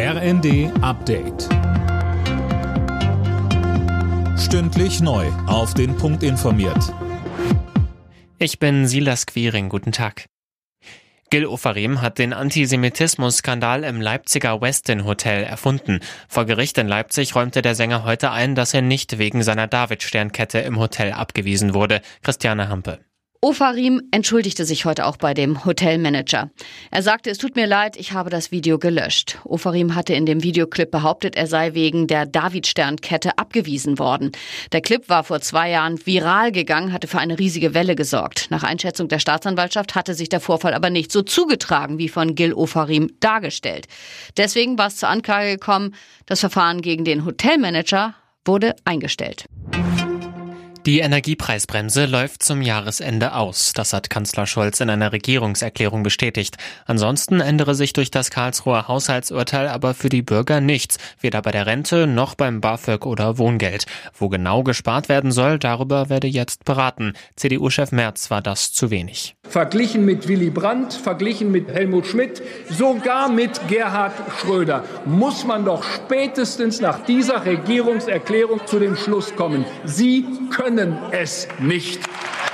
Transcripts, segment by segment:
RND Update. Stündlich neu. Auf den Punkt informiert. Ich bin Silas Quiring. Guten Tag. Gil Ofarim hat den Antisemitismus-Skandal im Leipziger Westin Hotel erfunden. Vor Gericht in Leipzig räumte der Sänger heute ein, dass er nicht wegen seiner David-Sternkette im Hotel abgewiesen wurde. Christiane Hampe. Ofarim entschuldigte sich heute auch bei dem Hotelmanager. Er sagte, es tut mir leid, ich habe das Video gelöscht. Ofarim hatte in dem Videoclip behauptet, er sei wegen der Davidsternkette abgewiesen worden. Der Clip war vor zwei Jahren viral gegangen, hatte für eine riesige Welle gesorgt. Nach Einschätzung der Staatsanwaltschaft hatte sich der Vorfall aber nicht so zugetragen, wie von Gil Ofarim dargestellt. Deswegen war es zur Anklage gekommen. Das Verfahren gegen den Hotelmanager wurde eingestellt. Die Energiepreisbremse läuft zum Jahresende aus. Das hat Kanzler Scholz in einer Regierungserklärung bestätigt. Ansonsten ändere sich durch das Karlsruher Haushaltsurteil aber für die Bürger nichts, weder bei der Rente noch beim BAföG oder Wohngeld. Wo genau gespart werden soll, darüber werde jetzt beraten. CDU-Chef Merz war das zu wenig. Verglichen mit Willy Brandt, verglichen mit Helmut Schmidt, sogar mit Gerhard Schröder muss man doch spätestens nach dieser Regierungserklärung zu dem Schluss kommen. Sie können es nicht.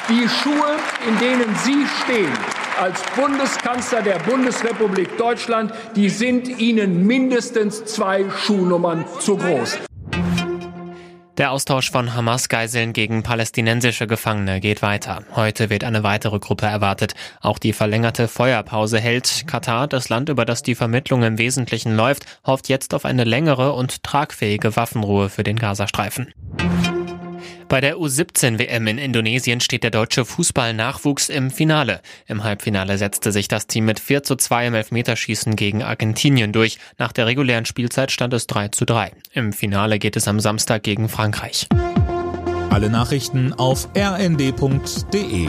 Die Schuhe, in denen Sie stehen, als Bundeskanzler der Bundesrepublik Deutschland, die sind Ihnen mindestens zwei Schuhnummern zu groß. Der Austausch von Hamas-Geiseln gegen palästinensische Gefangene geht weiter. Heute wird eine weitere Gruppe erwartet. Auch die verlängerte Feuerpause hält. Katar, das Land, über das die Vermittlung im Wesentlichen läuft, hofft jetzt auf eine längere und tragfähige Waffenruhe für den Gazastreifen. Bei der U17-WM in Indonesien steht der deutsche Fußballnachwuchs im Finale. Im Halbfinale setzte sich das Team mit 4 zu 2 im Elfmeterschießen gegen Argentinien durch. Nach der regulären Spielzeit stand es 3 zu 3. Im Finale geht es am Samstag gegen Frankreich. Alle Nachrichten auf rnd.de